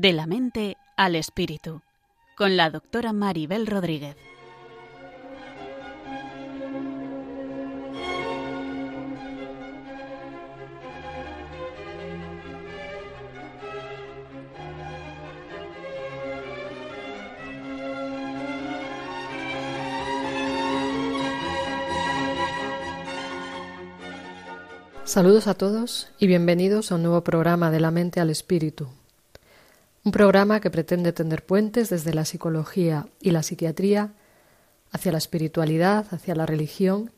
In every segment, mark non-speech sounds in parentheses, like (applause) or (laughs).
De la mente al espíritu, con la doctora Maribel Rodríguez. Saludos a todos y bienvenidos a un nuevo programa de la mente al espíritu. Un programa que pretende tender puentes desde la psicología y la psiquiatría hacia la espiritualidad, hacia la religión,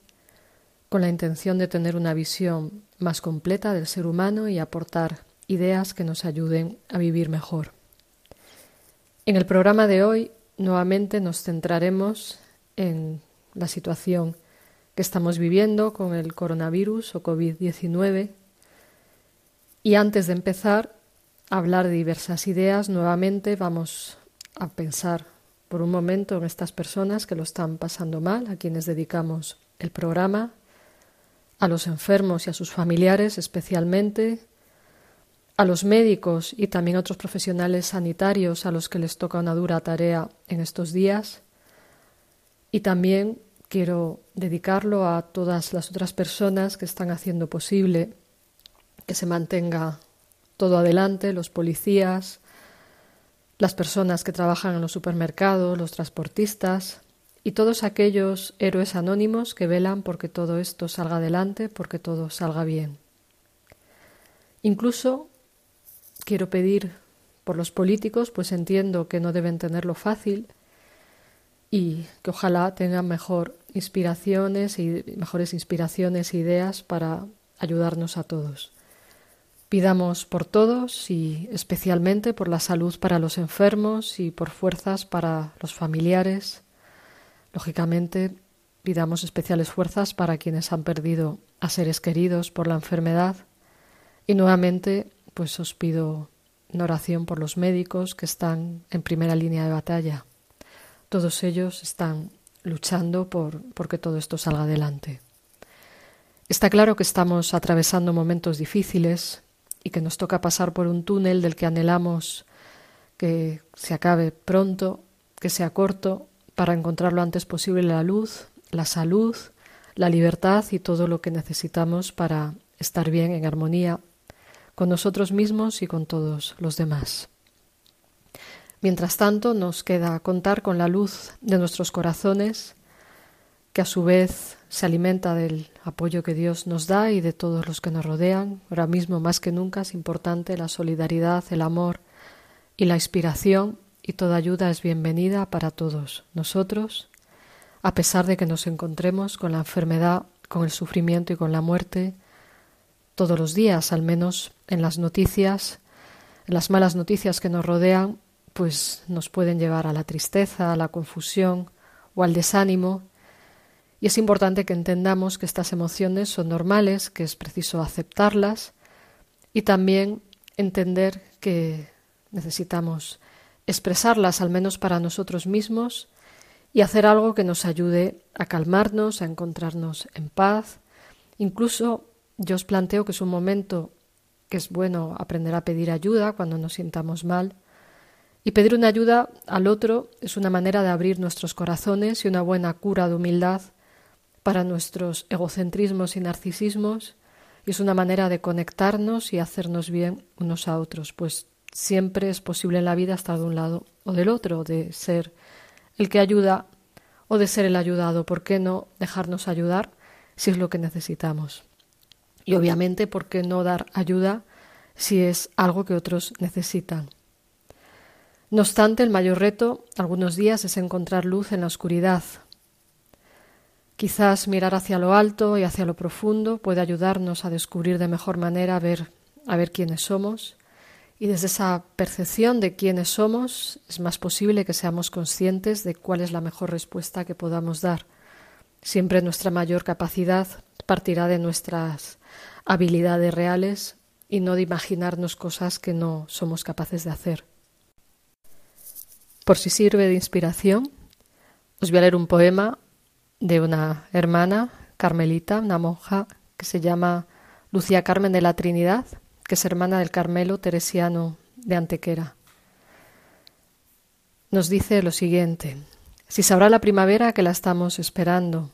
con la intención de tener una visión más completa del ser humano y aportar ideas que nos ayuden a vivir mejor. En el programa de hoy nuevamente nos centraremos en la situación que estamos viviendo con el coronavirus o COVID-19. Y antes de empezar hablar de diversas ideas, nuevamente vamos a pensar por un momento en estas personas que lo están pasando mal, a quienes dedicamos el programa, a los enfermos y a sus familiares especialmente, a los médicos y también a otros profesionales sanitarios a los que les toca una dura tarea en estos días, y también Quiero dedicarlo a todas las otras personas que están haciendo posible que se mantenga todo adelante, los policías, las personas que trabajan en los supermercados, los transportistas y todos aquellos héroes anónimos que velan porque todo esto salga adelante, porque todo salga bien. Incluso quiero pedir por los políticos, pues entiendo que no deben tenerlo fácil y que ojalá tengan mejor inspiraciones y mejores inspiraciones e ideas para ayudarnos a todos. Pidamos por todos y especialmente por la salud para los enfermos y por fuerzas para los familiares. Lógicamente, pidamos especiales fuerzas para quienes han perdido a seres queridos por la enfermedad. Y nuevamente, pues os pido una oración por los médicos que están en primera línea de batalla. Todos ellos están luchando por, que todo esto salga adelante. Está claro que estamos atravesando momentos difíciles y que nos toca pasar por un túnel del que anhelamos que se acabe pronto, que sea corto, para encontrar lo antes posible la luz, la salud, la libertad y todo lo que necesitamos para estar bien en armonía con nosotros mismos y con todos los demás. Mientras tanto, nos queda contar con la luz de nuestros corazones, que a su vez se alimenta del apoyo que Dios nos da y de todos los que nos rodean. Ahora mismo, más que nunca, es importante la solidaridad, el amor y la inspiración, y toda ayuda es bienvenida para todos nosotros, a pesar de que nos encontremos con la enfermedad, con el sufrimiento y con la muerte, todos los días, al menos en las noticias, en las malas noticias que nos rodean, pues nos pueden llevar a la tristeza, a la confusión o al desánimo. Y es importante que entendamos que estas emociones son normales, que es preciso aceptarlas y también entender que necesitamos expresarlas al menos para nosotros mismos y hacer algo que nos ayude a calmarnos, a encontrarnos en paz. Incluso yo os planteo que es un momento que es bueno aprender a pedir ayuda cuando nos sintamos mal y pedir una ayuda al otro es una manera de abrir nuestros corazones y una buena cura de humildad para nuestros egocentrismos y narcisismos y es una manera de conectarnos y hacernos bien unos a otros, pues siempre es posible en la vida estar de un lado o del otro, de ser el que ayuda o de ser el ayudado. ¿Por qué no dejarnos ayudar si es lo que necesitamos? Y obviamente, ¿por qué no dar ayuda si es algo que otros necesitan? No obstante, el mayor reto algunos días es encontrar luz en la oscuridad. Quizás mirar hacia lo alto y hacia lo profundo puede ayudarnos a descubrir de mejor manera a ver, a ver quiénes somos y desde esa percepción de quiénes somos es más posible que seamos conscientes de cuál es la mejor respuesta que podamos dar. Siempre nuestra mayor capacidad partirá de nuestras habilidades reales y no de imaginarnos cosas que no somos capaces de hacer. Por si sirve de inspiración, os voy a leer un poema de una hermana carmelita, una monja que se llama Lucía Carmen de la Trinidad, que es hermana del Carmelo Teresiano de Antequera. nos dice lo siguiente si sabrá la primavera que la estamos esperando,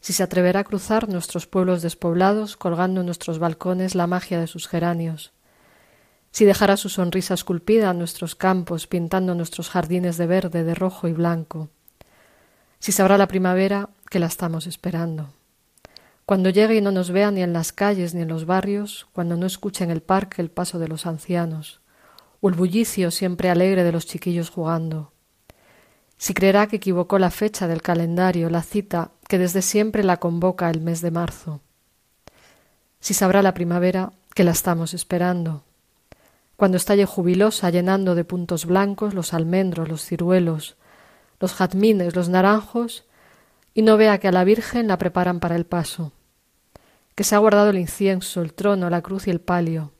si se atreverá a cruzar nuestros pueblos despoblados colgando en nuestros balcones la magia de sus geranios, si dejará su sonrisa esculpida en nuestros campos pintando nuestros jardines de verde, de rojo y blanco, si sabrá la primavera que la estamos esperando. Cuando llegue y no nos vea ni en las calles ni en los barrios, cuando no escuche en el parque el paso de los ancianos, o el bullicio siempre alegre de los chiquillos jugando, si creerá que equivocó la fecha del calendario, la cita que desde siempre la convoca el mes de marzo. Si sabrá la primavera que la estamos esperando. Cuando estalle jubilosa llenando de puntos blancos los almendros, los ciruelos, los jazmines, los naranjos, y no vea que a la Virgen la preparan para el paso, que se ha guardado el incienso, el trono, la cruz y el palio,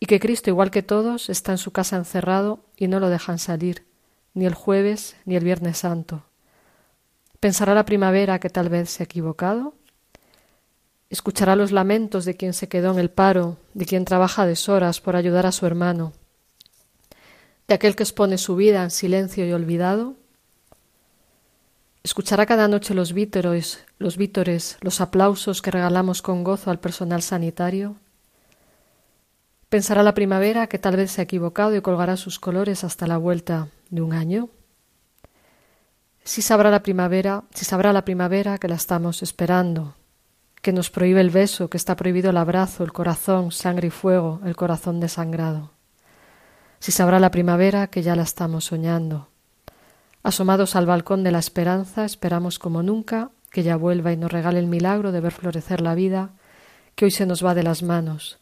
y que Cristo, igual que todos, está en su casa encerrado y no lo dejan salir, ni el jueves ni el Viernes Santo. ¿Pensará la primavera que tal vez se ha equivocado? ¿Escuchará los lamentos de quien se quedó en el paro, de quien trabaja deshoras por ayudar a su hermano, de aquel que expone su vida en silencio y olvidado? ¿Escuchará cada noche los vítores, los vítores, los aplausos que regalamos con gozo al personal sanitario? Pensará la primavera que tal vez se ha equivocado y colgará sus colores hasta la vuelta de un año. Si sabrá la primavera, si sabrá la primavera que la estamos esperando, que nos prohíbe el beso, que está prohibido el abrazo, el corazón, sangre y fuego, el corazón desangrado. Si sabrá la primavera que ya la estamos soñando. Asomados al balcón de la esperanza, esperamos como nunca que ya vuelva y nos regale el milagro de ver florecer la vida que hoy se nos va de las manos.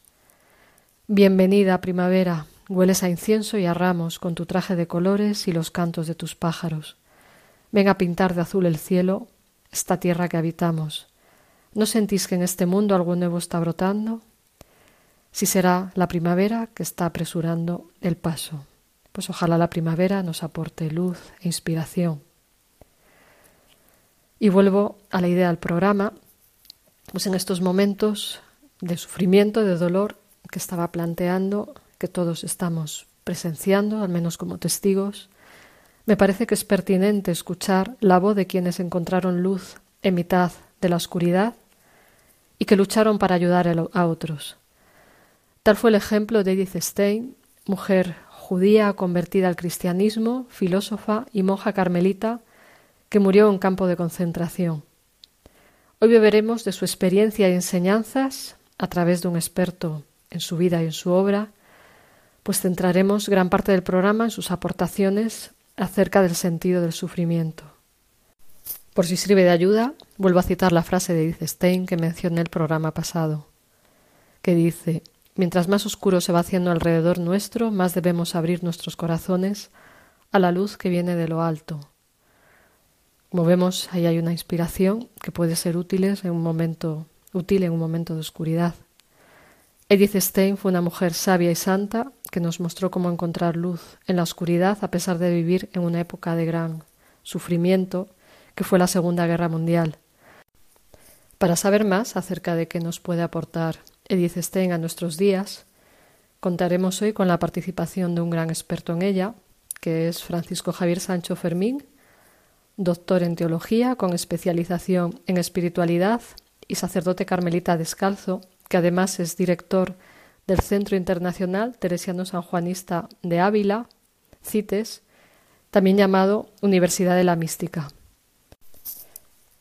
Bienvenida primavera, Hueles a incienso y a ramos con tu traje de colores y los cantos de tus pájaros. Ven a pintar de azul el cielo, esta tierra que habitamos. ¿No sentís que en este mundo algo nuevo está brotando? Si será la primavera que está apresurando el paso. Pues ojalá la primavera nos aporte luz e inspiración. Y vuelvo a la idea del programa, pues en estos momentos de sufrimiento, de dolor que estaba planteando, que todos estamos presenciando, al menos como testigos, me parece que es pertinente escuchar la voz de quienes encontraron luz en mitad de la oscuridad y que lucharon para ayudar a otros. Tal fue el ejemplo de Edith Stein, mujer judía convertida al cristianismo, filósofa y monja carmelita que murió en campo de concentración. Hoy beberemos de su experiencia y enseñanzas a través de un experto en su vida y en su obra, pues centraremos gran parte del programa en sus aportaciones acerca del sentido del sufrimiento. Por si sirve de ayuda, vuelvo a citar la frase de Edith Stein que mencioné en el programa pasado, que dice Mientras más oscuro se va haciendo alrededor nuestro, más debemos abrir nuestros corazones a la luz que viene de lo alto. Como vemos, ahí hay una inspiración que puede ser útil en un momento, útil en un momento de oscuridad. Edith Stein fue una mujer sabia y santa que nos mostró cómo encontrar luz en la oscuridad a pesar de vivir en una época de gran sufrimiento que fue la Segunda Guerra Mundial. Para saber más acerca de qué nos puede aportar Edith Stein a nuestros días, contaremos hoy con la participación de un gran experto en ella, que es Francisco Javier Sancho Fermín, doctor en teología con especialización en espiritualidad y sacerdote carmelita descalzo que además es director del Centro Internacional Teresiano Sanjuanista de Ávila, CITES, también llamado Universidad de la Mística.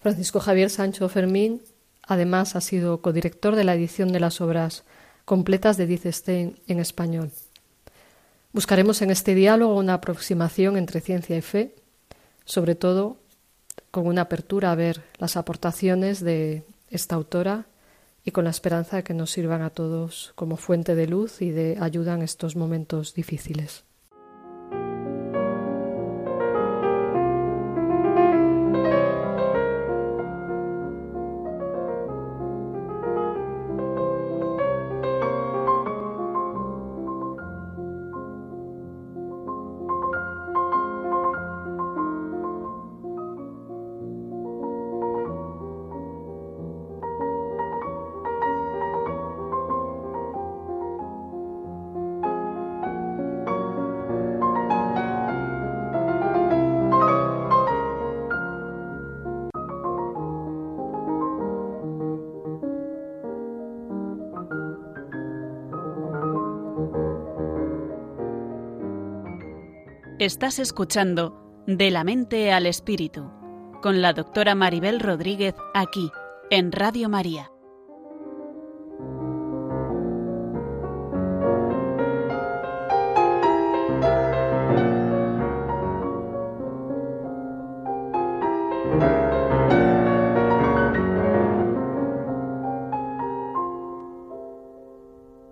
Francisco Javier Sancho Fermín además ha sido codirector de la edición de las obras completas de Edith en español. Buscaremos en este diálogo una aproximación entre ciencia y fe, sobre todo con una apertura a ver las aportaciones de esta autora y con la esperanza de que nos sirvan a todos como fuente de luz y de ayuda en estos momentos difíciles. Estás escuchando De la mente al espíritu con la doctora Maribel Rodríguez aquí en Radio María.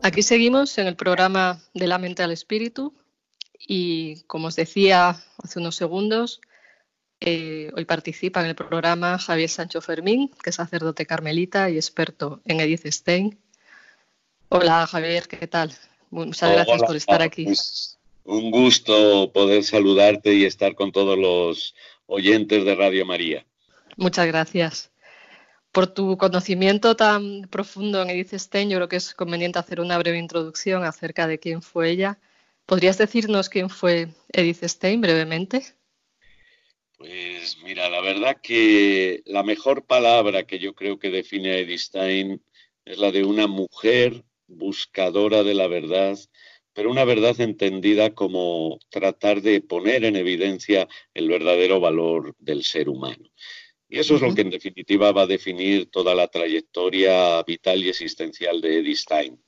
Aquí seguimos en el programa de la mente al espíritu y como os decía hace unos segundos, eh, hoy participa en el programa Javier Sancho Fermín, que es sacerdote carmelita y experto en Edith Stein. Hola Javier, ¿qué tal? Muchas gracias por estar aquí. Pues, un gusto poder saludarte y estar con todos los oyentes de Radio María. Muchas gracias por tu conocimiento tan profundo en Edith Stein, yo creo que es conveniente hacer una breve introducción acerca de quién fue ella. ¿Podrías decirnos quién fue Edith Stein brevemente? Pues mira, la verdad que la mejor palabra que yo creo que define a Edith Stein es la de una mujer buscadora de la verdad, pero una verdad entendida como tratar de poner en evidencia el verdadero valor del ser humano. Y eso es lo que en definitiva va a definir toda la trayectoria vital y existencial de Edith Stein.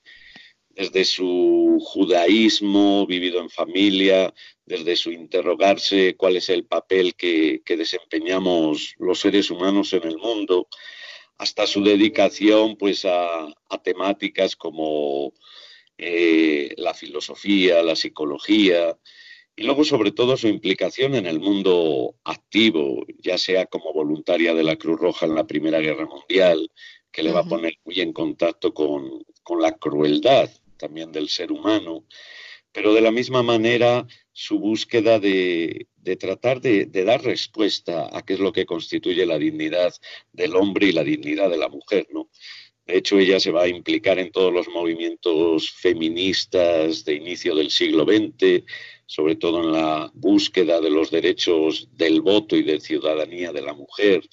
Desde su judaísmo vivido en familia, desde su interrogarse cuál es el papel que, desempeñamos los seres humanos en el mundo, hasta su dedicación pues a, temáticas como eh, la filosofía, la psicología, y luego, sobre todo, su implicación en el mundo activo, ya sea como voluntaria de la Cruz Roja en la Primera Guerra Mundial, que le va a poner muy en contacto con, la crueldad también del ser humano, pero de la misma manera su búsqueda de, tratar de, de, dar respuesta a qué es lo que constituye la dignidad del hombre y la dignidad de la mujer, ¿no? De hecho, ella se va a implicar en todos los movimientos feministas de inicio del siglo XX, sobre todo en la búsqueda de los derechos del voto y de ciudadanía de la mujer.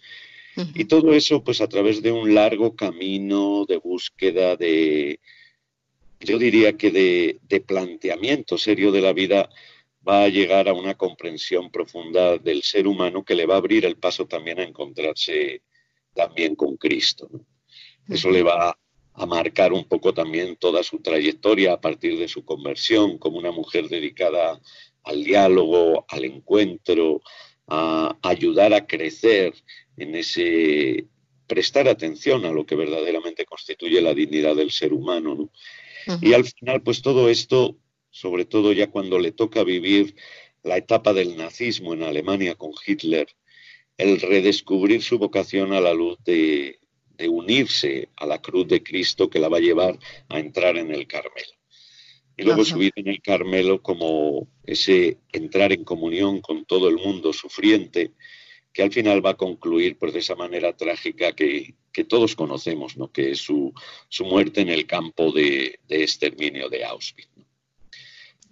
Y todo eso, pues a través de un largo camino de búsqueda de, yo diría que de, de planteamiento serio de la vida, va a llegar a una comprensión profunda del ser humano que le va a abrir el paso también a encontrarse también con Cristo. ¿no? Eso le va a marcar un poco también toda su trayectoria a partir de su conversión como una mujer dedicada al diálogo, al encuentro, a ayudar a crecer en ese prestar atención a lo que verdaderamente constituye la dignidad del ser humano. Y al final, pues todo esto, sobre todo ya cuando le toca vivir la etapa del nazismo en Alemania con Hitler, el redescubrir su vocación a la luz de, de unirse a la cruz de Cristo que la va a llevar a entrar en el Carmelo. Y luego subir en el Carmelo como ese entrar en comunión con todo el mundo sufriente, que al final va a concluir pues, de esa manera trágica que, todos conocemos, ¿no? que es su, muerte en el campo de, exterminio de Auschwitz.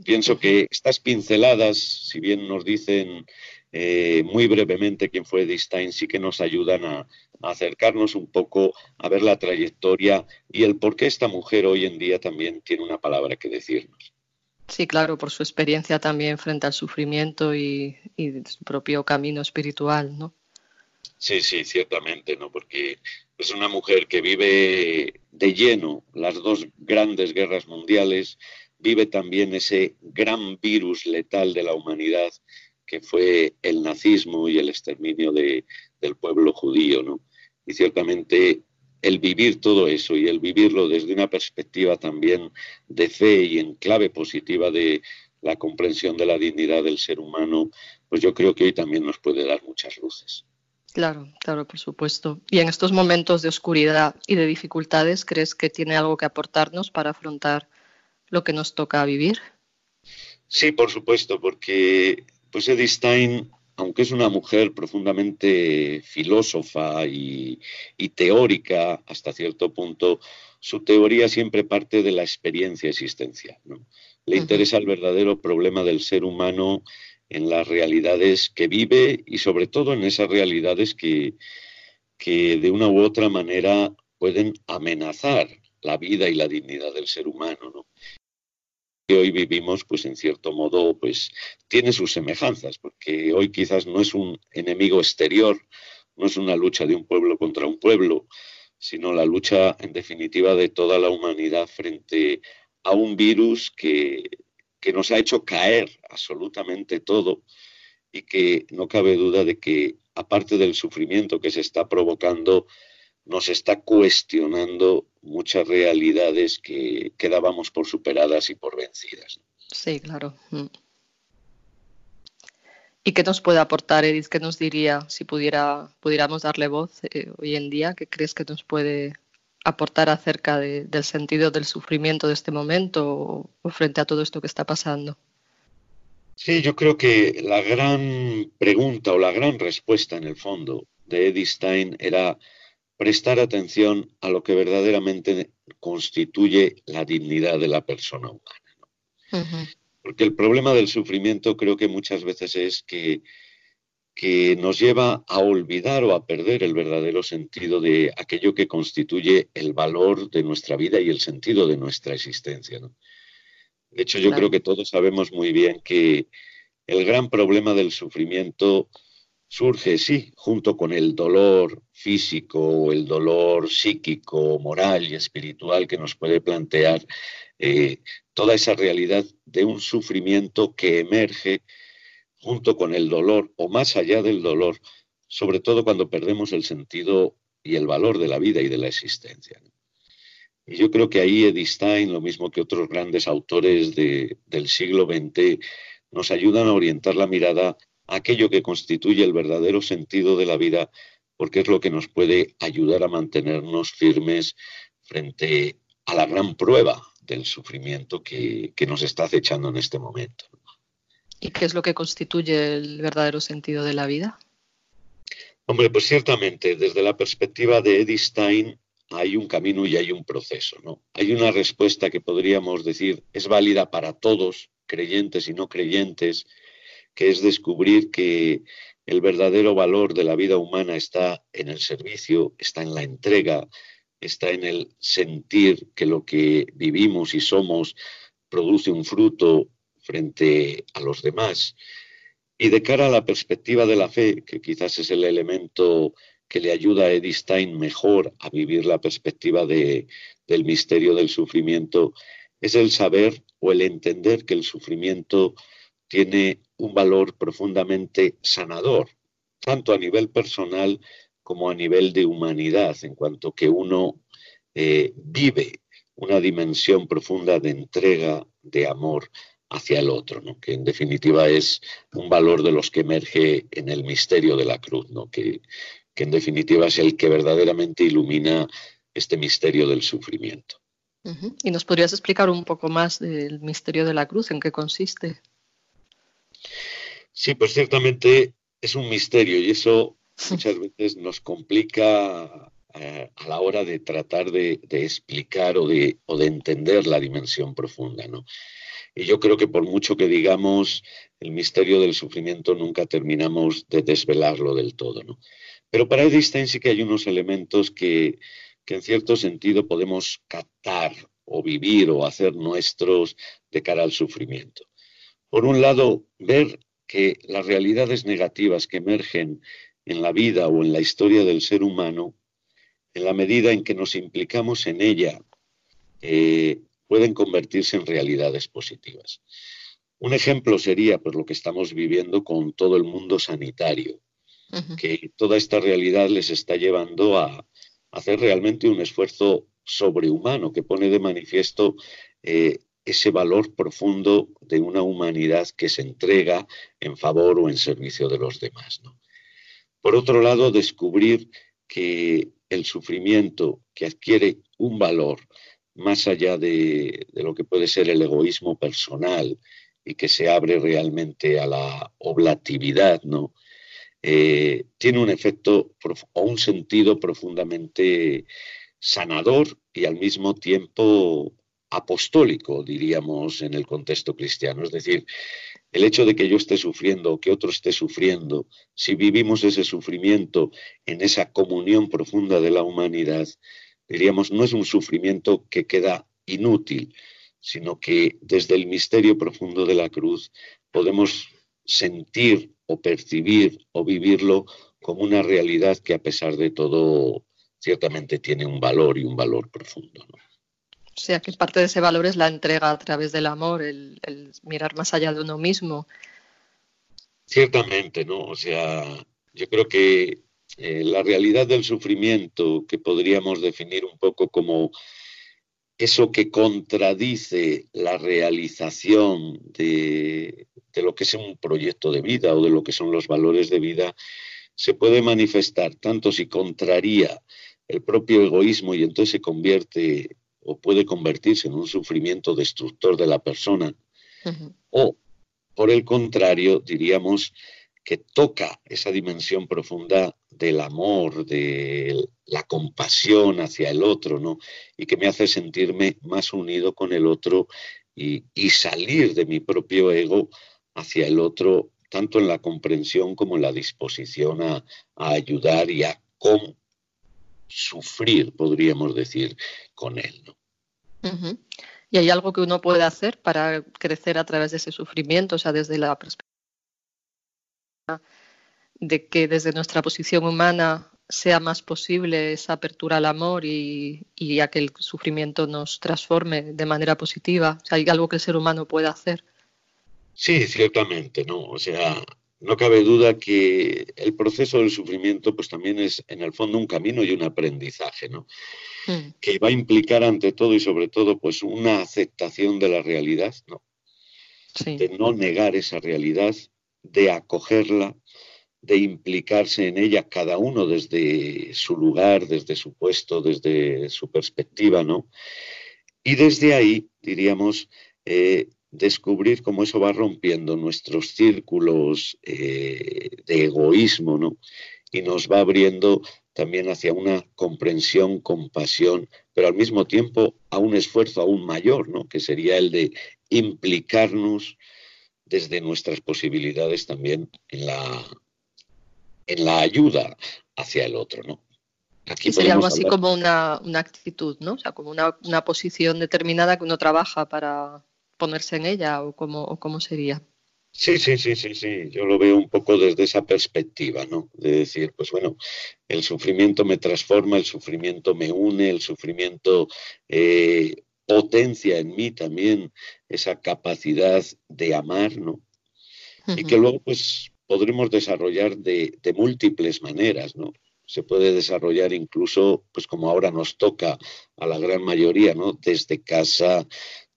Pienso que estas pinceladas, si bien nos dicen eh, muy brevemente quién fue Edith Stein, sí que nos ayudan a, acercarnos un poco a ver la trayectoria y el por qué esta mujer hoy en día también tiene una palabra que decirnos. Sí, claro, por su experiencia también frente al sufrimiento y, su propio camino espiritual, ¿no? Sí, sí, ciertamente, ¿no? Porque es una mujer que vive de lleno las dos grandes guerras mundiales, vive también ese gran virus letal de la humanidad que fue el nazismo y el exterminio de, del pueblo judío, ¿no? Y ciertamente el vivir todo eso y el vivirlo desde una perspectiva también de fe y en clave positiva de la comprensión de la dignidad del ser humano, pues yo creo que hoy también nos puede dar muchas luces. Claro, claro, por supuesto. Y en estos momentos de oscuridad y de dificultades, ¿crees que tiene algo que aportarnos para afrontar lo que nos toca vivir? Sí, por supuesto, porque pues Edith Stein aunque es una mujer profundamente filósofa y, teórica hasta cierto punto, su teoría siempre parte de la experiencia existencial. Le interesa el verdadero problema del ser humano en las realidades que vive y sobre todo en esas realidades que, que de una u otra manera pueden amenazar la vida y la dignidad del ser humano. que hoy vivimos, pues en cierto modo, pues tiene sus semejanzas, porque hoy quizás no es un enemigo exterior, no es una lucha de un pueblo contra un pueblo, sino la lucha, en definitiva, de toda la humanidad frente a un virus que, que nos ha hecho caer absolutamente todo y que no cabe duda de que, aparte del sufrimiento que se está provocando, nos está cuestionando muchas realidades que, quedábamos por superadas y por vencidas. Sí, claro. Mm. ¿Y qué nos puede aportar, Edith? ¿Qué nos diría si pudiera, pudiéramos darle voz eh, hoy en día? ¿Qué crees que nos puede aportar acerca del sentido del sufrimiento de este momento o, frente a todo esto que está pasando? Sí, yo creo que la gran pregunta o la gran respuesta en el fondo de Edith Stein era prestar atención a lo que verdaderamente constituye la dignidad de la persona humana. Porque el problema del sufrimiento creo que muchas veces es que, que nos lleva a olvidar o a perder el verdadero sentido de aquello que constituye el valor de nuestra vida y el sentido de nuestra existencia. De hecho, yo creo que todos sabemos muy bien que el gran problema del sufrimiento surge, sí, junto con el dolor físico o el dolor psíquico, moral y espiritual que nos puede plantear eh, toda esa realidad de un sufrimiento que emerge junto con el dolor o más allá del dolor, sobre todo cuando perdemos el sentido y el valor de la vida y de la existencia. Y yo creo que ahí Edith Stein, lo mismo que otros grandes autores del siglo XX, nos ayudan a orientar la mirada aquello que constituye el verdadero sentido de la vida, porque es lo que nos puede ayudar a mantenernos firmes frente a la gran prueba del sufrimiento que, nos está acechando en este momento. ¿Y qué es lo que constituye el verdadero sentido de la vida? Hombre, pues ciertamente, desde la perspectiva de Edith Stein, hay un camino y hay un proceso, ¿no? Hay una respuesta que podríamos decir es válida para todos, creyentes y no creyentes, que es descubrir que el verdadero valor de la vida humana está en el servicio, está en la entrega, está en el sentir que lo que vivimos y somos produce un fruto frente a los demás. Y de cara a la perspectiva de la fe, que quizás es el elemento que le ayuda a Edith Stein mejor a vivir la perspectiva de, del misterio del sufrimiento, es el saber o el entender que el sufrimiento tiene un valor profundamente sanador, tanto a nivel personal como a nivel de humanidad, en cuanto que uno eh, vive una dimensión profunda de entrega, de amor hacia el otro, que en definitiva es un valor de los que emerge en el misterio de la cruz, ¿no? que, que en definitiva es el que verdaderamente ilumina este misterio del sufrimiento. ¿Y nos podrías explicar un poco más del misterio de la cruz? ¿En qué consiste? Sí, pues ciertamente es un misterio y eso muchas veces nos complica a la hora de tratar de, explicar o de, entender la dimensión profunda, ¿no? Y yo creo que por mucho que digamos el misterio del sufrimiento, nunca terminamos de desvelarlo del todo, ¿no? Pero para Edith sí que hay unos elementos que, que en cierto sentido podemos captar o vivir o hacer nuestros de cara al sufrimiento. Por un lado, ver que las realidades negativas que emergen en la vida o en la historia del ser humano, en la medida en que nos implicamos en ella, eh, pueden convertirse en realidades positivas. Un ejemplo sería pues, lo que estamos viviendo con todo el mundo sanitario, que toda esta realidad les está llevando a hacer realmente un esfuerzo sobrehumano que pone de manifiesto eh, ese valor profundo de una humanidad que se entrega en favor o en servicio de los demás. Por otro lado, descubrir que el sufrimiento que adquiere un valor más allá de, lo que puede ser el egoísmo personal y que se abre realmente a la oblatividad, ¿no? Eh, tiene un efecto o un sentido profundamente sanador y al mismo tiempo apostólico, diríamos, en el contexto cristiano. Es decir, el hecho de que yo esté sufriendo o que otro esté sufriendo, si vivimos ese sufrimiento en esa comunión profunda de la humanidad, diríamos, no es un sufrimiento que queda inútil, sino que desde el misterio profundo de la cruz podemos sentir o percibir o vivirlo como una realidad que a pesar de todo ciertamente tiene un valor y un valor profundo. O sea, que parte de ese valor es la entrega a través del amor, el, mirar más allá de uno mismo. Ciertamente, ¿no? O sea, yo creo que eh, la realidad del sufrimiento, que podríamos definir un poco como eso que contradice la realización de, de, lo que es un proyecto de vida o de lo que son los valores de vida, se puede manifestar tanto si contraría el propio egoísmo y entonces se convierte o puede convertirse en un sufrimiento destructor de la persona, o por el contrario, diríamos que toca esa dimensión profunda del amor, de la compasión hacia el otro, ¿no? Y que me hace sentirme más unido con el otro y, salir de mi propio ego hacia el otro, tanto en la comprensión como en la disposición a, ayudar y a sufrir, podríamos decir, con él. ¿no? ¿Y hay algo que uno puede hacer para crecer a través de ese sufrimiento? O sea, desde la perspectiva de que desde nuestra posición humana sea más posible esa apertura al amor y, y, a que el sufrimiento nos transforme de manera positiva. O sea, ¿Hay algo que el ser humano pueda hacer? Sí, ciertamente, ¿no? O sea, no cabe duda que el proceso del sufrimiento pues también es en el fondo un camino y un aprendizaje, ¿no? Mm. Que va a implicar ante todo y sobre todo pues una aceptación de la realidad, ¿no? De no negar esa realidad, de acogerla, de implicarse en ella cada uno desde su lugar, desde su puesto, desde su perspectiva, ¿no? Y desde ahí, diríamos, eh, descubrir cómo eso va rompiendo nuestros círculos eh, de egoísmo, ¿no? Y nos va abriendo también hacia una comprensión, compasión, pero al mismo tiempo a un esfuerzo aún mayor, ¿no? Que sería el de implicarnos desde nuestras posibilidades también en la, en la ayuda hacia el otro, ¿no? Aquí sería algo así como una, una, actitud, ¿no? O sea, como una, una posición determinada que uno trabaja para, ponerse en ella o cómo, o cómo sería? Sí, sí, sí, sí, sí. Yo lo veo un poco desde esa perspectiva, ¿no? De decir, pues bueno, el sufrimiento me transforma, el sufrimiento me une, el sufrimiento eh, potencia en mí también esa capacidad de amar, ¿no? Y que luego, pues, podremos desarrollar de, de múltiples maneras, ¿no? se puede desarrollar incluso, pues como ahora nos toca a la gran mayoría, ¿no? Desde casa,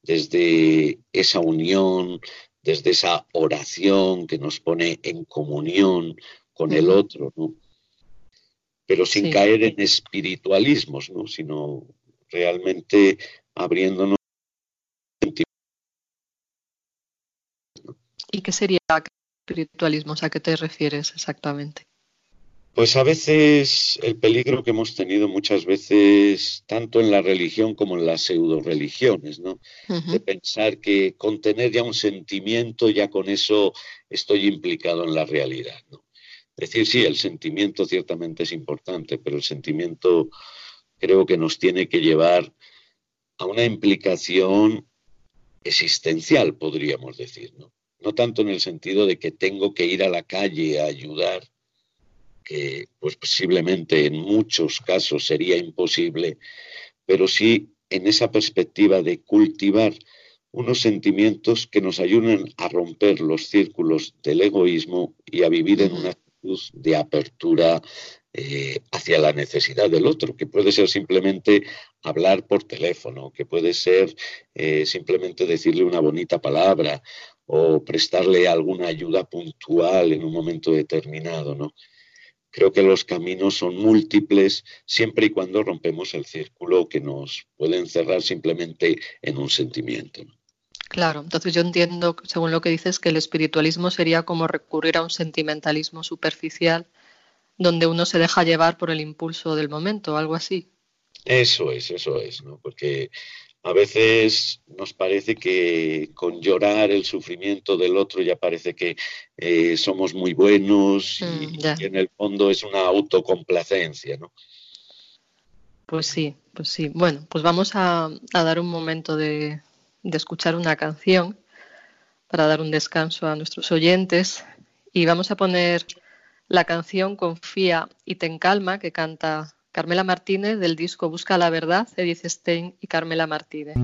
desde esa unión, desde esa oración que nos pone en comunión con el otro, ¿no? Pero sin caer en espiritualismos, ¿no? Sino realmente abriéndonos. ¿Y qué sería espiritualismo? ¿A qué te refieres exactamente? Pues a veces el peligro que hemos tenido muchas veces, tanto en la religión como en las pseudo religiones, ¿no? De pensar que con tener ya un sentimiento, ya con eso estoy implicado en la realidad, ¿no? Es decir, sí, el sentimiento ciertamente es importante, pero el sentimiento creo que nos tiene que llevar a una implicación existencial, podríamos decir, ¿no? No tanto en el sentido de que tengo que ir a la calle a ayudar, que pues posiblemente en muchos casos sería imposible, pero sí en esa perspectiva de cultivar unos sentimientos que nos ayuden a romper los círculos del egoísmo y a vivir en una actitud de apertura eh, hacia la necesidad del otro, que puede ser simplemente hablar por teléfono, que puede ser eh, simplemente decirle una bonita palabra o prestarle alguna ayuda puntual en un momento determinado, ¿no? Creo que los caminos son múltiples siempre y cuando rompemos el círculo que nos puede encerrar simplemente en un sentimiento. Claro, entonces yo entiendo, según lo que dices, que el espiritualismo sería como recurrir a un sentimentalismo superficial donde uno se deja llevar por el impulso del momento, algo así. Eso es, eso es, ¿no? Porque a veces nos parece que con llorar el sufrimiento del otro ya parece que eh, somos muy buenos y, mm, en el fondo es una autocomplacencia, ¿no? Pues sí, pues sí. Bueno, pues vamos a, dar un momento de, de escuchar una canción para dar un descanso a nuestros oyentes y vamos a poner la canción Confía y ten calma que canta Carmela Martínez del disco Busca la Verdad, Edith Stein y Carmela Martínez.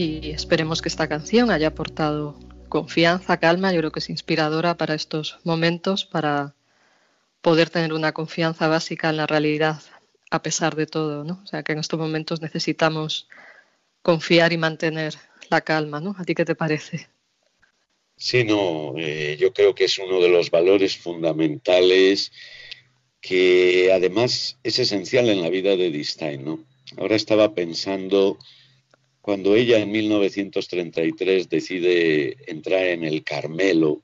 Y esperemos que esta canción haya aportado confianza, calma. Yo creo que es inspiradora para estos momentos, para poder tener una confianza básica en la realidad a pesar de todo, ¿no? O sea, que en estos momentos necesitamos confiar y mantener la calma, ¿no? ¿A ti qué te parece? Sí, no, eh, yo creo que es uno de los valores fundamentales que además es esencial en la vida de Distain, ¿no? Ahora estaba pensando cuando ella en 1933 decide entrar en el Carmelo,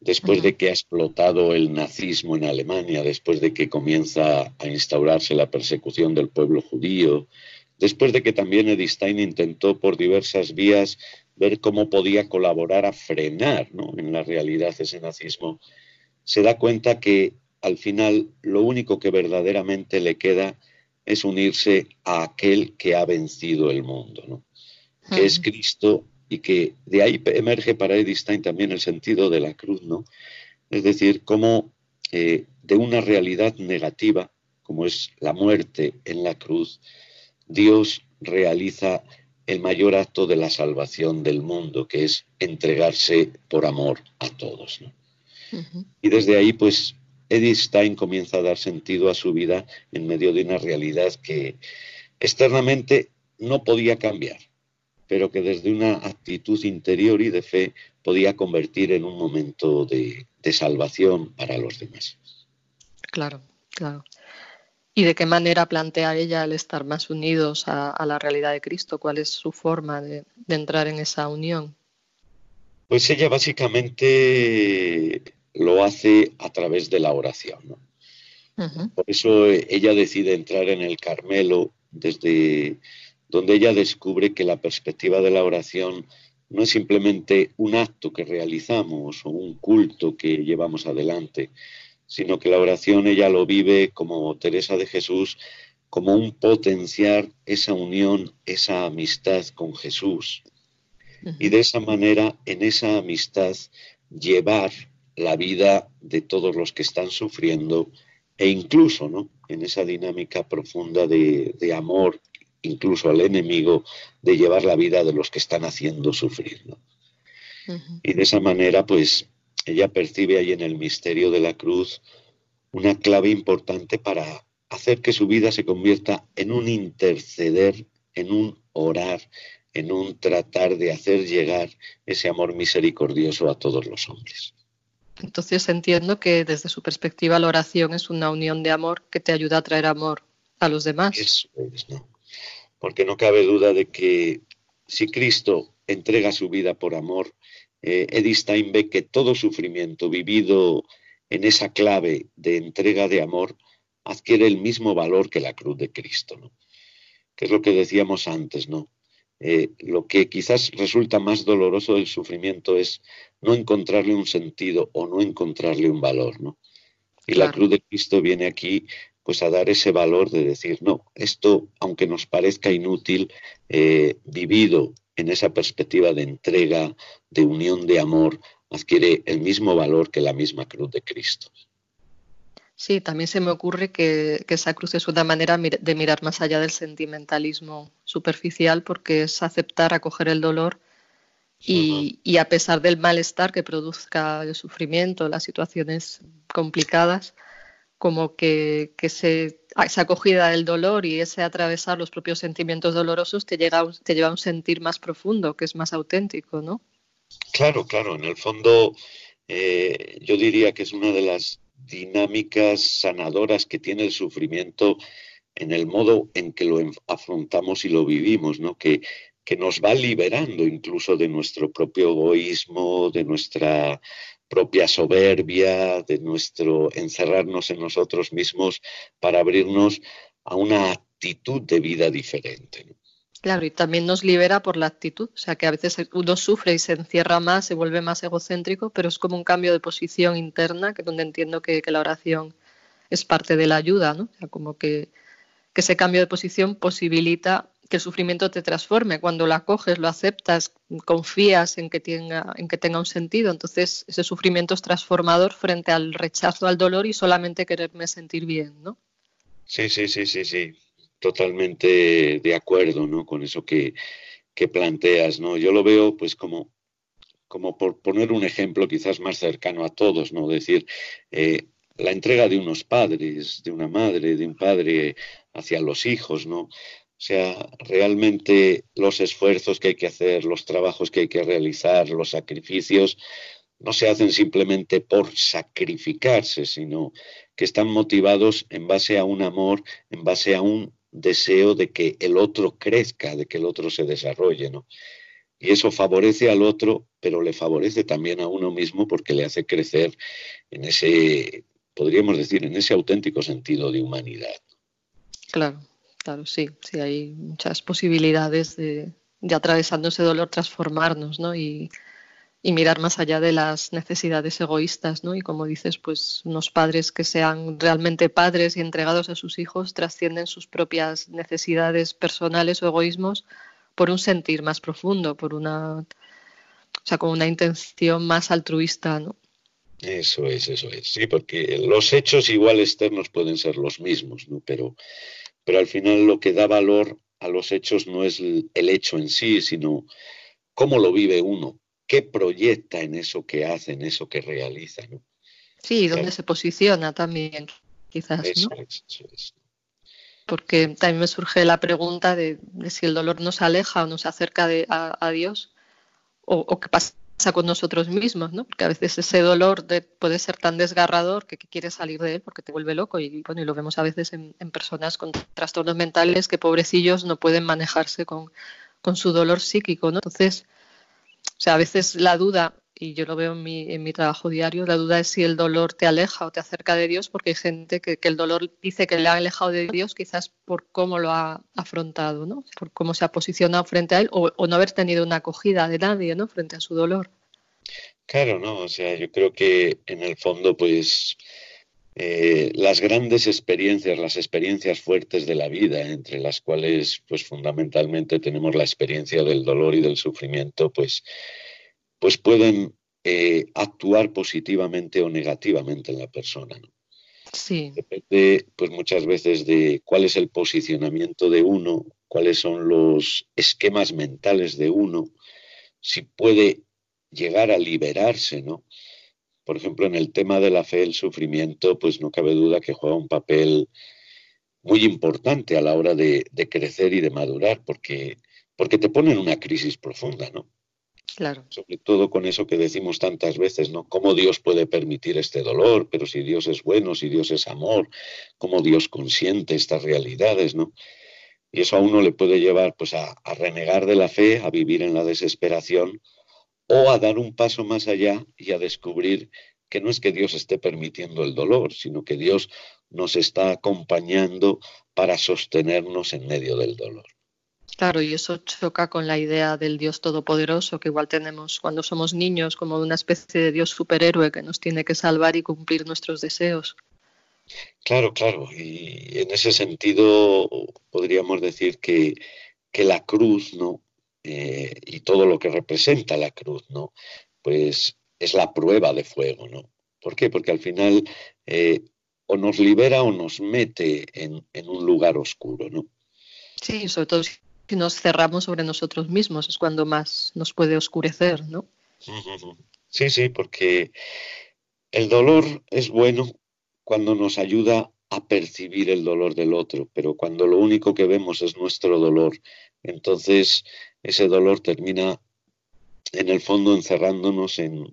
después de que ha explotado el nazismo en Alemania, después de que comienza a instaurarse la persecución del pueblo judío, después de que también Edith Stein intentó por diversas vías ver cómo podía colaborar a frenar en la realidad ese nazismo, se da cuenta que al final lo único que verdaderamente le queda es unirse a aquel que ha vencido el mundo, ¿no? que es Cristo y que de ahí emerge para Edith Stein también el sentido de la cruz, ¿no? Es decir, cómo eh, de una realidad negativa, como es la muerte en la cruz, Dios realiza el mayor acto de la salvación del mundo, que es entregarse por amor a todos. ¿no? Y desde ahí, pues, Edith Stein comienza a dar sentido a su vida en medio de una realidad que externamente no podía cambiar, pero que desde una actitud interior y de fe podía convertir en un momento de, salvación para los demás. Claro, claro. ¿Y de qué manera plantea ella el estar más unidos a, la realidad de Cristo? ¿Cuál es su forma de, de entrar en esa unión? Pues ella básicamente lo hace a través de la oración. Por eso eh, ella decide entrar en el Carmelo desde donde ella descubre que la perspectiva de la oración no es simplemente un acto que realizamos o un culto que llevamos adelante, sino que la oración ella lo vive como Teresa de Jesús, como un potenciar esa unión, esa amistad con Jesús. Y de esa manera, en esa amistad, llevar la vida de todos los que están sufriendo e incluso ¿no? en esa dinámica profunda de, de amor incluso al enemigo, de llevar la vida de los que están haciendo sufrir. Y de esa manera, pues, ella percibe ahí en el misterio de la cruz una clave importante para hacer que su vida se convierta en un interceder, en un orar, en un tratar de hacer llegar ese amor misericordioso a todos los hombres. Entonces entiendo que desde su perspectiva la oración es una unión de amor que te ayuda a traer amor a los demás. Eso es, ¿no? porque no cabe duda de que si Cristo entrega su vida por amor, eh, Stein ve que todo sufrimiento vivido en esa clave de entrega de amor adquiere el mismo valor que la cruz de Cristo, ¿no? Que es lo que decíamos antes, ¿no? Eh, lo que quizás resulta más doloroso del sufrimiento es no encontrarle un sentido o no encontrarle un valor, ¿no? Y la cruz de Cristo viene aquí pues a dar ese valor de decir, no, esto, aunque nos parezca inútil, eh, vivido en esa perspectiva de entrega, de unión de amor, adquiere el mismo valor que la misma cruz de Cristo. Sí, también se me ocurre que, esa cruz es una manera de mirar más allá del sentimentalismo superficial porque es aceptar, acoger el dolor y, y, a pesar del malestar que produzca el sufrimiento, las situaciones complicadas, como que, se, esa acogida del dolor y ese atravesar los propios sentimientos dolorosos te, llega te lleva a un sentir más profundo, que es más auténtico, ¿no? Claro, claro. En el fondo, eh, yo diría que es una de las dinámicas sanadoras que tiene el sufrimiento en el modo en que lo afrontamos y lo vivimos, ¿no? Que, que nos va liberando incluso de nuestro propio egoísmo, de nuestra propia soberbia, de nuestro encerrarnos en nosotros mismos para abrirnos a una actitud de vida diferente. Claro, y también nos libera por la actitud, o sea que a veces uno sufre y se encierra más, se vuelve más egocéntrico, pero es como un cambio de posición interna, que donde entiendo que, la oración es parte de la ayuda, ¿no? O sea, como que, que ese cambio de posición posibilita que el sufrimiento te transforme. Cuando lo acoges, lo aceptas, confías en que, tenga, en que tenga un sentido, entonces ese sufrimiento es transformador frente al rechazo al dolor y solamente quererme sentir bien, ¿no? Sí, sí, sí, sí, sí. Totalmente de acuerdo, ¿no? Con eso que, que planteas, ¿no? Yo lo veo, pues, como, como por poner un ejemplo quizás más cercano a todos, ¿no? Decir, eh, la entrega de unos padres, de una madre, de un padre hacia los hijos, ¿no? O sea, realmente los esfuerzos que hay que hacer, los trabajos que hay que realizar, los sacrificios, no se hacen simplemente por sacrificarse, sino que están motivados en base a un amor, en base a un deseo de que el otro crezca, de que el otro se desarrolle, ¿no? Y eso favorece al otro, pero le favorece también a uno mismo porque le hace crecer en ese, podríamos decir, en ese auténtico sentido de humanidad. Claro. Claro, sí, sí, hay muchas posibilidades de, atravesando ese dolor transformarnos, ¿no? Mirar más allá de las necesidades egoístas, ¿no? Y como dices, pues unos padres que sean realmente padres y entregados a sus hijos trascienden sus propias necesidades personales o egoísmos por un sentir más profundo, por una, o sea, con una intención más altruista, ¿no? Eso es, eso es, sí, porque los hechos igual externos pueden ser los mismos, ¿no? Pero pero al final lo que da valor a los hechos no es el hecho en sí, sino cómo lo vive uno, qué proyecta en eso que hace, en eso que realiza. ¿no? Sí, dónde se posiciona también, quizás. Eso es, eso es. Porque también me surge la pregunta de, si el dolor nos aleja o nos acerca de, a, Dios, o, o qué pasa con nosotros mismos, ¿no? Porque a veces ese dolor puede ser tan desgarrador que, quieres salir de él porque te vuelve loco y bueno, y lo vemos a veces en, personas con trastornos mentales que pobrecillos no pueden manejarse con, su dolor psíquico, ¿no? Entonces, o sea, a veces la duda y yo lo veo en mi, en mi trabajo diario, la duda es si el dolor te aleja o te acerca de Dios, porque hay gente que, el dolor dice que le ha alejado de Dios quizás por cómo lo ha afrontado, ¿no? por cómo se ha posicionado frente a él o, o no haber tenido una acogida de nadie ¿no? frente a su dolor. Claro, no, o sea, yo creo que en el fondo, pues, eh, las grandes experiencias, las experiencias fuertes de la vida, entre las cuales, pues, fundamentalmente tenemos la experiencia del dolor y del sufrimiento, pues, pues pueden eh, actuar positivamente o negativamente en la persona. ¿no? Sí. Depende, pues, muchas veces de cuál es el posicionamiento de uno, cuáles son los esquemas mentales de uno, si puede llegar a liberarse, ¿no? Por ejemplo, en el tema de la fe, el sufrimiento, pues no cabe duda que juega un papel muy importante a la hora de, crecer y de madurar, porque, porque te pone en una crisis profunda, ¿no? Claro. Sobre todo con eso que decimos tantas veces, ¿no? ¿Cómo Dios puede permitir este dolor? Pero si Dios es bueno, si Dios es amor, ¿cómo Dios consiente estas realidades, ¿no? Y eso a uno le puede llevar pues a, a renegar de la fe, a vivir en la desesperación o a dar un paso más allá y a descubrir que no es que Dios esté permitiendo el dolor, sino que Dios nos está acompañando para sostenernos en medio del dolor. Claro, y eso choca con la idea del Dios Todopoderoso que igual tenemos cuando somos niños, como una especie de Dios superhéroe que nos tiene que salvar y cumplir nuestros deseos. Claro, claro, y en ese sentido podríamos decir que, que la cruz no eh, y todo lo que representa la cruz, ¿no? Pues es la prueba de fuego, ¿no? ¿Por qué? Porque al final eh, o nos libera o nos mete en, un lugar oscuro, ¿no? Sí, sobre todo si nos cerramos sobre nosotros mismos, es cuando más nos puede oscurecer, ¿no? Sí, sí, porque el dolor es bueno cuando nos ayuda a percibir el dolor del otro, pero cuando lo único que vemos es nuestro dolor, entonces ese dolor termina en el fondo encerrándonos en,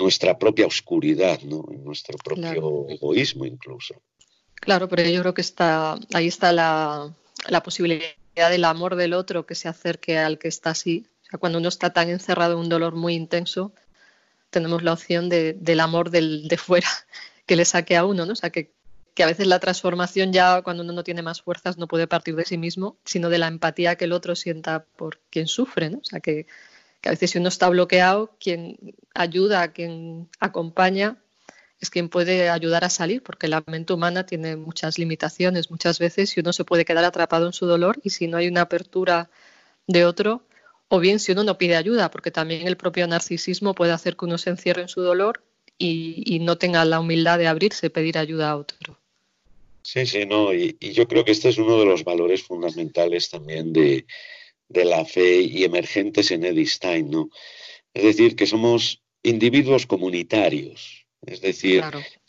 nuestra propia oscuridad, ¿no? en nuestro propio egoísmo incluso. Claro, pero yo creo que está, ahí está la, posibilidad del amor del otro que se acerque al que está así. O sea, cuando uno está tan encerrado en un dolor muy intenso, tenemos la opción del amor del, de fuera (laughs) que le saque a uno, ¿no? O sea, que, que a veces la transformación ya cuando uno no tiene más fuerzas no puede partir de sí mismo, sino de la empatía que el otro sienta por quien sufre, ¿no? O sea, que, a veces si uno está bloqueado, quien ayuda, quien acompaña, es quien puede ayudar a salir, porque la mente humana tiene muchas limitaciones muchas veces y uno se puede quedar atrapado en su dolor y si no hay una apertura de otro, o bien si uno no pide ayuda, porque también el propio narcisismo puede hacer que uno se encierre en su dolor y, y no tenga la humildad de abrirse, pedir ayuda a otro. Sí, sí, no, y, yo creo que este es uno de los valores fundamentales también de, la fe y emergentes en Stein, ¿no? Es decir, que somos individuos comunitarios, es decir,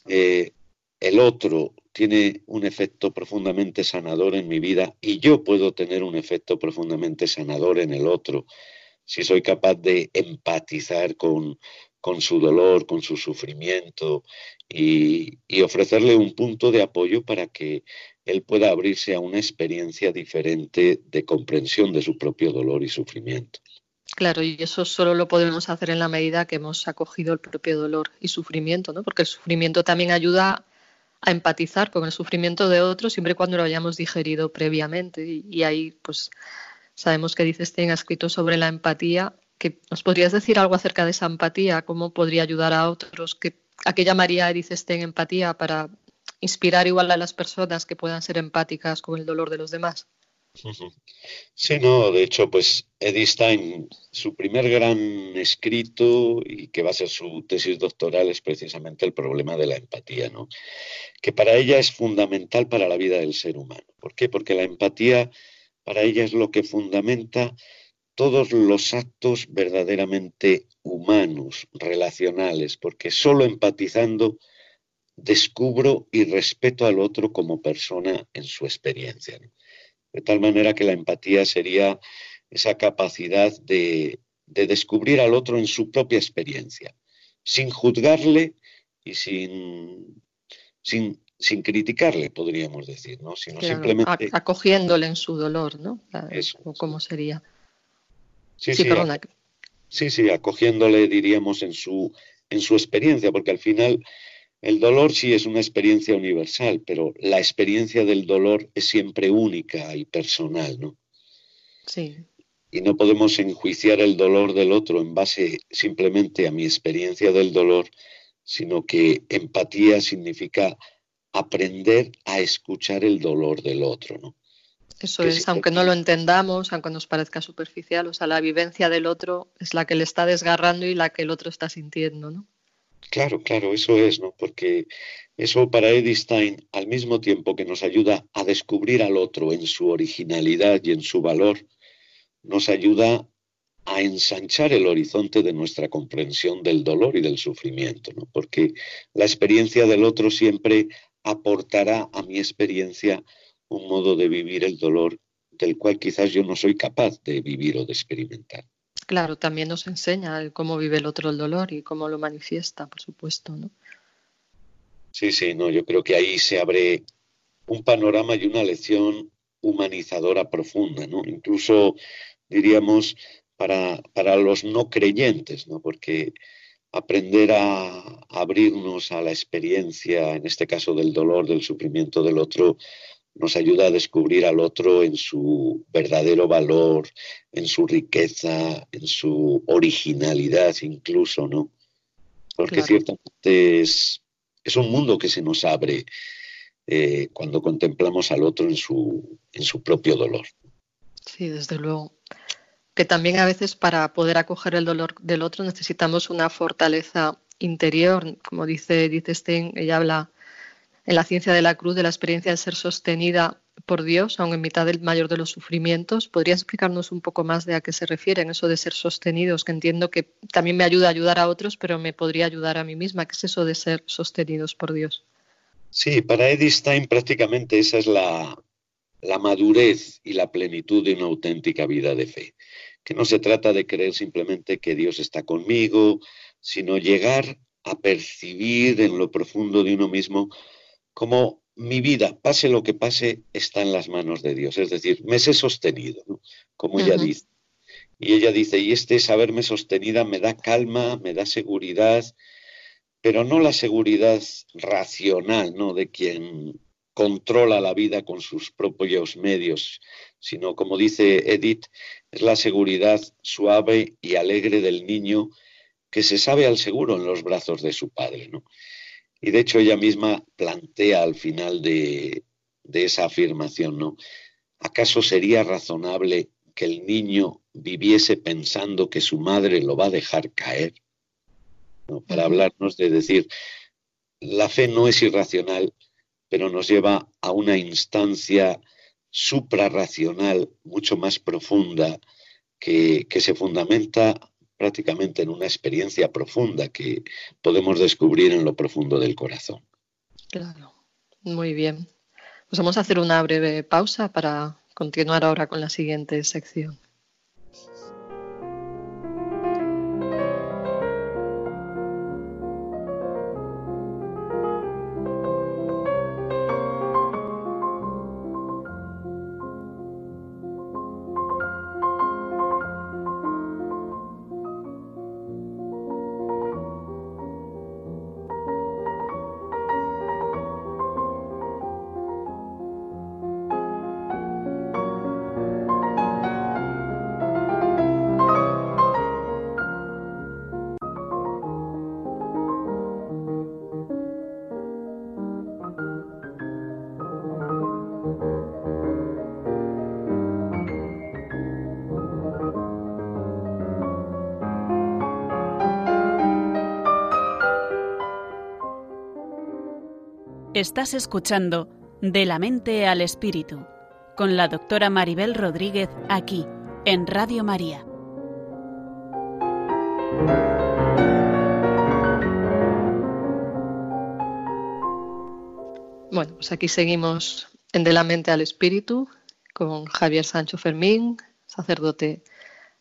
eh, el otro tiene un efecto profundamente sanador en mi vida y yo puedo tener un efecto profundamente sanador en el otro. Si soy capaz de empatizar con, con su dolor, con su sufrimiento y, ofrecerle un punto de apoyo para que él pueda abrirse a una experiencia diferente de comprensión de su propio dolor y sufrimiento. Claro, y eso solo lo podemos hacer en la medida que hemos acogido el propio dolor y sufrimiento, ¿no? Porque el sufrimiento también ayuda a empatizar con el sufrimiento de otros siempre y cuando lo hayamos digerido previamente. Y, ahí, pues, sabemos que dice Stein ha escrito sobre la empatía que ¿Nos podrías decir algo acerca de esa empatía? ¿Cómo podría ayudar a otros? ¿Qué, ¿A qué llamaría Edith Stein empatía para inspirar igual a las personas que puedan ser empáticas con el dolor de los demás? Sí, no, de hecho, pues Edith Stein, su primer gran escrito y que va a ser su tesis doctoral es precisamente el problema de la empatía, ¿no? Que para ella es fundamental para la vida del ser humano. ¿Por qué? Porque la empatía para ella es lo que fundamenta todos los actos verdaderamente humanos, relacionales, porque solo empatizando descubro y respeto al otro como persona en su experiencia. De tal manera que la empatía sería esa capacidad de, descubrir al otro en su propia experiencia, sin juzgarle y sin, sin, sin criticarle, podríamos decir, ¿no? sino simplemente acogiéndole en su dolor, ¿no? ¿Cómo sería? Sí, sí, Sí, sí, acogiéndole, diríamos, en su, en su experiencia, porque al final el dolor sí es una experiencia universal, pero la experiencia del dolor es siempre única y personal, ¿no? Sí. Y no podemos enjuiciar el dolor del otro en base simplemente a mi experiencia del dolor, sino que empatía significa aprender a escuchar el dolor del otro, ¿no? Eso es, aunque no lo entendamos, aunque nos parezca superficial, o sea, la vivencia del otro es la que le está desgarrando y la que el otro está sintiendo, ¿no? Claro, claro, eso es, ¿no? Porque eso para Edith Stein, al mismo tiempo que nos ayuda a descubrir al otro en su originalidad y en su valor, nos ayuda a ensanchar el horizonte de nuestra comprensión del dolor y del sufrimiento, ¿no? Porque la experiencia del otro siempre aportará a mi experiencia un modo de vivir el dolor del cual quizás yo no soy capaz de vivir o de experimentar. Claro, también nos enseña cómo vive el otro el dolor y cómo lo manifiesta, por supuesto, ¿no? Sí, sí, no, yo creo que ahí se abre un panorama y una lección humanizadora profunda, ¿no? Incluso diríamos para, para los no creyentes, ¿no? Porque aprender a abrirnos a la experiencia, en este caso del dolor, del sufrimiento del otro, nos ayuda a descubrir al otro en su verdadero valor, en su riqueza, en su originalidad incluso, ¿no? Porque ciertamente es, es, un mundo que se nos abre eh, cuando contemplamos al otro en su, en su propio dolor. Sí, desde luego. Que también a veces para poder acoger el dolor del otro necesitamos una fortaleza interior, como dice, dice Stein, ella habla en la ciencia de la cruz de la experiencia de ser sostenida por Dios, aun en mitad del mayor de los sufrimientos. ¿Podría explicarnos un poco más de a qué se refiere en eso de ser sostenidos? Que entiendo que también me ayuda a ayudar a otros, pero me podría ayudar a mí misma. ¿Qué es eso de ser sostenidos por Dios? Sí, para Edith Stein prácticamente esa es la, la madurez y la plenitud de una auténtica vida de fe. Que no se trata de creer simplemente que Dios está conmigo, sino llegar a percibir en lo profundo de uno mismo como mi vida, pase lo que pase, está en las manos de Dios. Es decir, me sé sostenido, como ella dice. Y ella dice, y este saberme sostenida me da calma, me da seguridad, pero no la seguridad racional, ¿no? De quien controla la vida con sus propios medios, sino, como dice Edith, es la seguridad suave y alegre del niño que se sabe al seguro en los brazos de su padre, ¿no? Y de hecho ella misma plantea al final de, esa afirmación, ¿no? ¿Acaso sería razonable que el niño viviese pensando que su madre lo va a dejar caer? Para hablarnos de decir, la fe no es irracional, pero nos lleva a una instancia suprarracional mucho más profunda que, que se fundamenta prácticamente en una experiencia profunda que podemos descubrir en lo profundo del corazón. Claro, muy bien. Pues vamos a hacer una breve pausa para continuar ahora con la siguiente sección. Estás escuchando De la mente al espíritu con la doctora Maribel Rodríguez aquí en Radio María. Bueno, pues aquí seguimos en De la mente al espíritu con Javier Sancho Fermín, sacerdote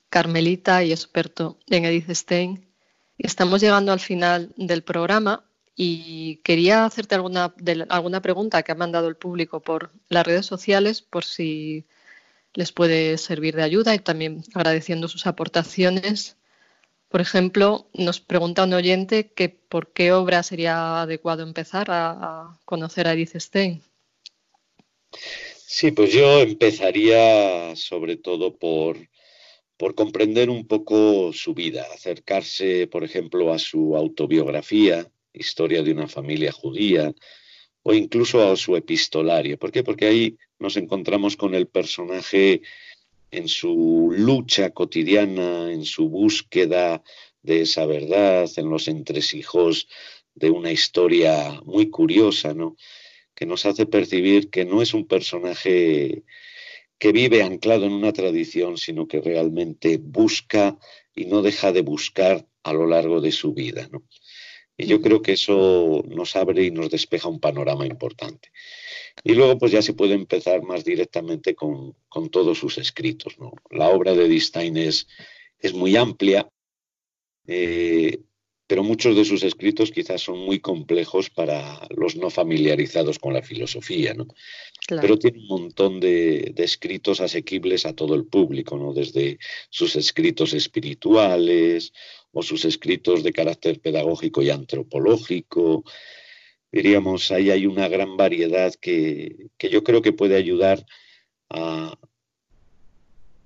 carmelita y experto en Edith Stein. Y estamos llegando al final del programa y quería hacerte alguna, alguna pregunta que ha mandado el público por las redes sociales, por si les puede servir de ayuda y también agradeciendo sus aportaciones. Por ejemplo, nos pregunta un oyente que por qué obra sería adecuado empezar a, conocer a Edith Stein. Sí, pues yo empezaría sobre todo por, por comprender un poco su vida, acercarse, por ejemplo, a su autobiografía, Historia de una familia judía, o incluso a su epistolario. ¿Por qué? Porque ahí nos encontramos con el personaje en su lucha cotidiana, en su búsqueda de esa verdad, en los entresijos de una historia muy curiosa, ¿no? que nos hace percibir que no es un personaje que vive anclado en una tradición, sino que realmente busca y no deja de buscar a lo largo de su vida. ¿no? Y yo creo que eso nos abre y nos despeja un panorama importante. Y luego pues ya se puede empezar más directamente con, todos sus escritos. ¿no? La obra de Distain es, es muy amplia, eh, pero muchos de sus escritos quizás son muy complejos para los no familiarizados con la filosofía, ¿no? Pero tiene un montón de, de, escritos asequibles a todo el público, ¿no? Desde sus escritos espirituales o sus escritos de carácter pedagógico y antropológico. Diríamos, ahí hay una gran variedad que, yo creo que puede ayudar a,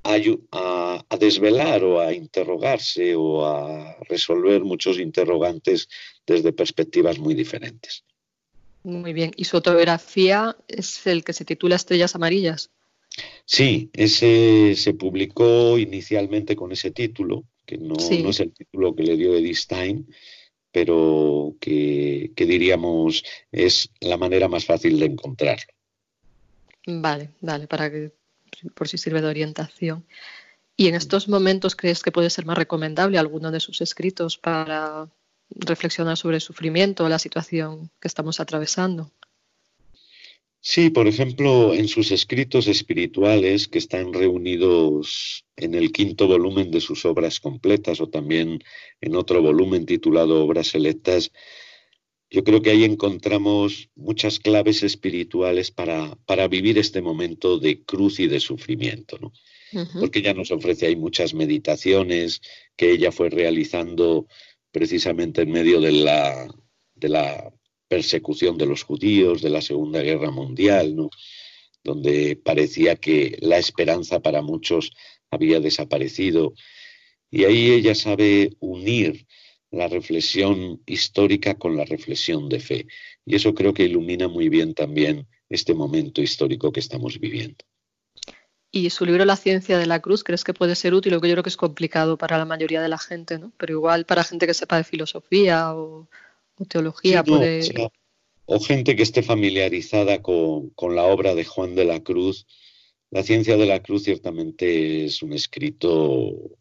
a, desvelar o a interrogarse o a resolver muchos interrogantes desde perspectivas muy diferentes. Muy bien. ¿Y su autobiografía es el que se titula Estrellas Amarillas? Sí, ese se publicó inicialmente con ese título que no, es el título que le dio Edith Stein, pero que, diríamos es la manera más fácil de encontrarlo. Vale, vale, para que por si sirve de orientación. ¿Y en estos momentos crees que puede ser más recomendable alguno de sus escritos para reflexionar sobre el sufrimiento o la situación que estamos atravesando? Sí, por ejemplo, en sus escritos espirituales que están reunidos en el quinto volumen de sus obras completas o también en otro volumen titulado Obras Selectas, yo creo que ahí encontramos muchas claves espirituales para, para vivir este momento de cruz y de sufrimiento, ¿no? Porque ella nos ofrece ahí muchas meditaciones que ella fue realizando precisamente en medio de la, de la persecución de los judíos de la Segunda Guerra Mundial, ¿no? donde parecía que la esperanza para muchos había desaparecido. Y ahí ella sabe unir la reflexión histórica con la reflexión de fe. Y eso creo que ilumina muy bien también este momento histórico que estamos viviendo. Y su libro La ciencia de la cruz, ¿crees que puede ser útil? Lo que yo creo que es complicado para la mayoría de la gente, ¿no? Pero igual para gente que sepa de filosofía o, teología o, gente que esté familiarizada con, la obra de Juan de la Cruz. La ciencia de la cruz ciertamente es un escrito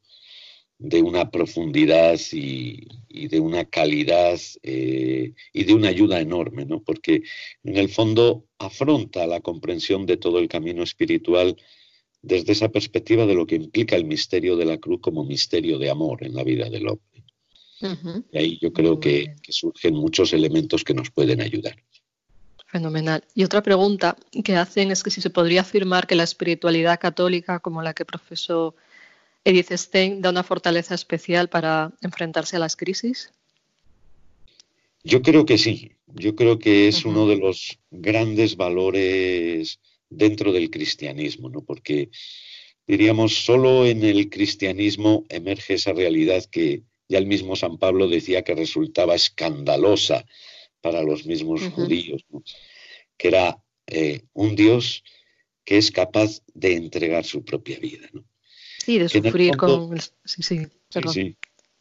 de una profundidad y, de una calidad eh, y de una ayuda enorme, ¿no? porque en el fondo afronta la comprensión de todo el camino espiritual desde esa perspectiva de lo que implica el misterio de la cruz como misterio de amor en la vida del hombre. Y ahí yo creo que, surgen muchos elementos que nos pueden ayudar. Fenomenal. Y otra pregunta que hacen es que si se podría afirmar que la espiritualidad católica, como la que profesó Edith Stein, da una fortaleza especial para enfrentarse a las crisis. Yo creo que sí. Yo creo que es uno de los grandes valores dentro del cristianismo, ¿no? Porque diríamos, solo en el cristianismo emerge esa realidad que, ya el mismo San Pablo decía que resultaba escandalosa para los mismos judíos, que era eh, un Dios que es capaz de entregar su propia vida. ¿no? Sí, de sufrir con... Sí, sí, sí,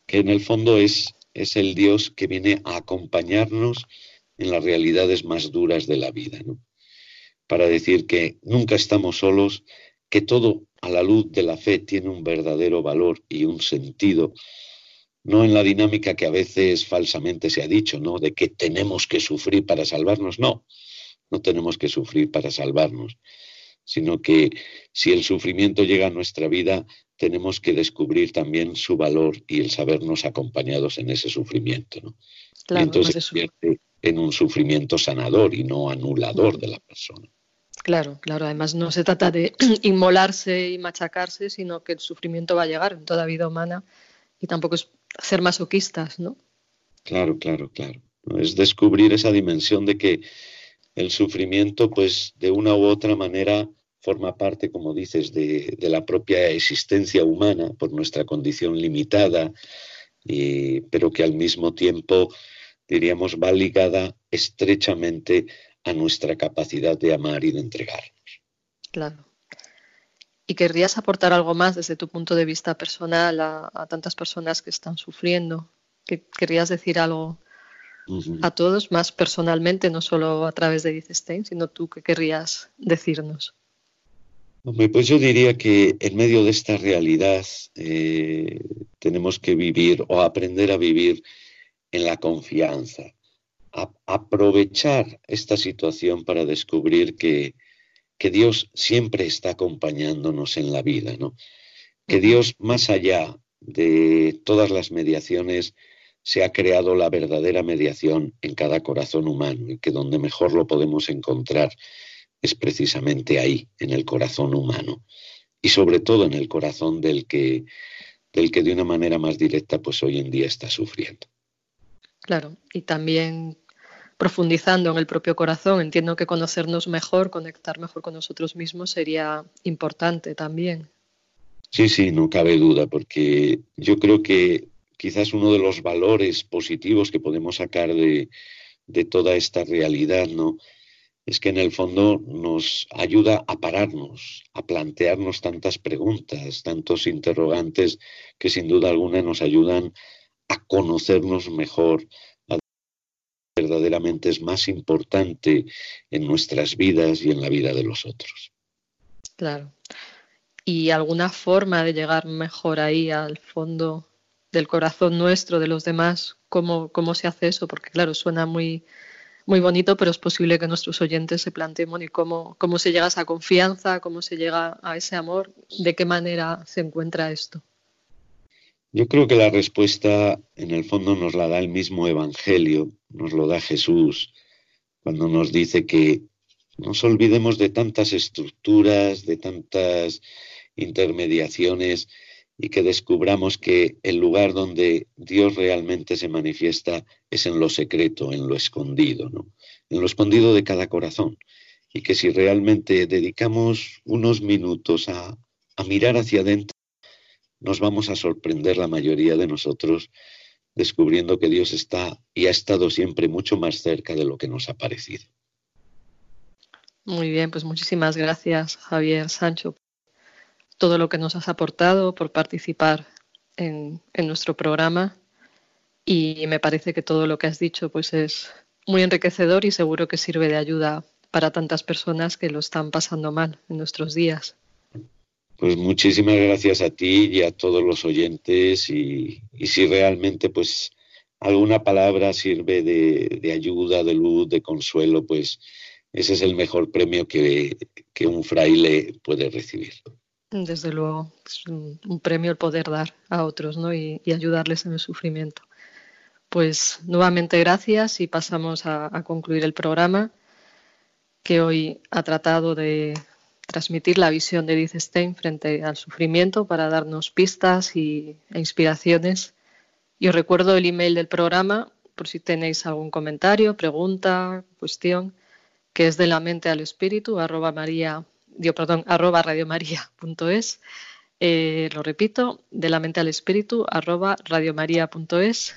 que en el fondo es, es el Dios que viene a acompañarnos en las realidades más duras de la vida, ¿no? para decir que nunca estamos solos, que todo a la luz de la fe tiene un verdadero valor y un sentido no en la dinámica que a veces falsamente se ha dicho, ¿no? De que tenemos que sufrir para salvarnos. No, no tenemos que sufrir para salvarnos, sino que si el sufrimiento llega a nuestra vida, tenemos que descubrir también su valor y el sabernos acompañados en ese sufrimiento, ¿no? y entonces se convierte en un sufrimiento sanador y no anulador de la persona. Claro, claro. Además, no se trata de (clears throat) inmolarse y machacarse, sino que el sufrimiento va a llegar en toda vida humana y tampoco es ser masoquistas, ¿no? Claro, claro, claro. Es descubrir esa dimensión de que el sufrimiento, pues de una u otra manera, forma parte, como dices, de, la propia existencia humana por nuestra condición limitada, pero que al mismo tiempo, diríamos, va ligada estrechamente a nuestra capacidad de amar y de entregarnos. Claro. ¿Y querrías aportar algo más desde tu punto de vista personal a, tantas personas que están sufriendo? ¿Querrías decir algo a todos más personalmente, no solo a través de Edith Stein, sino tú qué querrías decirnos? pues yo diría que en medio de esta realidad eh, tenemos que vivir o aprender a vivir en la confianza, aprovechar esta situación para descubrir que, que, Dios siempre está acompañándonos en la vida, ¿no? Que Dios, más allá de todas las mediaciones, se ha creado la verdadera mediación en cada corazón humano y que donde mejor lo podemos encontrar es precisamente ahí, en el corazón humano y sobre todo en el corazón del que, del que de una manera más directa pues hoy en día está sufriendo. Claro, y también profundizando en el propio corazón, entiendo que conocernos mejor, conectar mejor con nosotros mismos sería importante también. Sí, sí, no cabe duda, porque yo creo que quizás uno de los valores positivos que podemos sacar de, de toda esta realidad, ¿no? es que en el fondo nos ayuda a pararnos, a plantearnos tantas preguntas, tantos interrogantes que sin duda alguna nos ayudan a conocernos mejor, verdaderamente es más importante en nuestras vidas y en la vida de los otros. Claro. ¿Y alguna forma de llegar mejor ahí al fondo del corazón nuestro, de los demás? ¿Cómo, cómo se hace eso? Porque claro, suena muy, muy bonito, pero es posible que nuestros oyentes se planteen cómo, cómo se llega a esa confianza, cómo se llega a ese amor, de qué manera se encuentra esto. Yo creo que la respuesta en el fondo nos la da el mismo Evangelio, nos lo da Jesús, cuando nos dice que nos olvidemos de tantas estructuras, de tantas intermediaciones y que descubramos que el lugar donde Dios realmente se manifiesta es en lo secreto, en lo escondido, ¿no? en lo escondido de cada corazón. Y que si realmente dedicamos unos minutos a, a mirar hacia adentro, nos vamos a sorprender la mayoría de nosotros descubriendo que Dios está y ha estado siempre mucho más cerca de lo que nos ha parecido. Muy bien, pues muchísimas gracias Javier Sancho todo lo que nos has aportado, por participar en, nuestro programa y me parece que todo lo que has dicho pues es muy enriquecedor y seguro que sirve de ayuda para tantas personas que lo están pasando mal en nuestros días. Pues muchísimas gracias a ti y a todos los oyentes y, si realmente pues alguna palabra sirve de, de, ayuda, de luz, de consuelo, pues ese es el mejor premio que, que un fraile puede recibir. Desde luego, es un, premio el poder dar a otros ¿no? y, ayudarles en el sufrimiento. Pues nuevamente gracias y pasamos a, concluir el programa que hoy ha tratado de transmitir la visión de Edith Stein frente al sufrimiento para darnos pistas y, e inspiraciones. Y os recuerdo el email del programa por si tenéis algún comentario, pregunta, cuestión, que es de la mente al espíritu, arroba maría dio, perdón, arroba radiomaria.es. Eh, lo repito, de la mente al espíritu, arroba radiomaria.es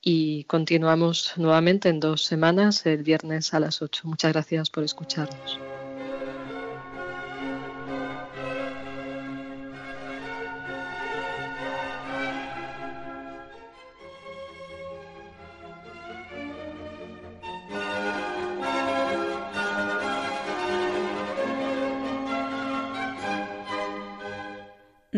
y continuamos nuevamente en dos semanas, el viernes a las 8. Muchas gracias por escucharnos.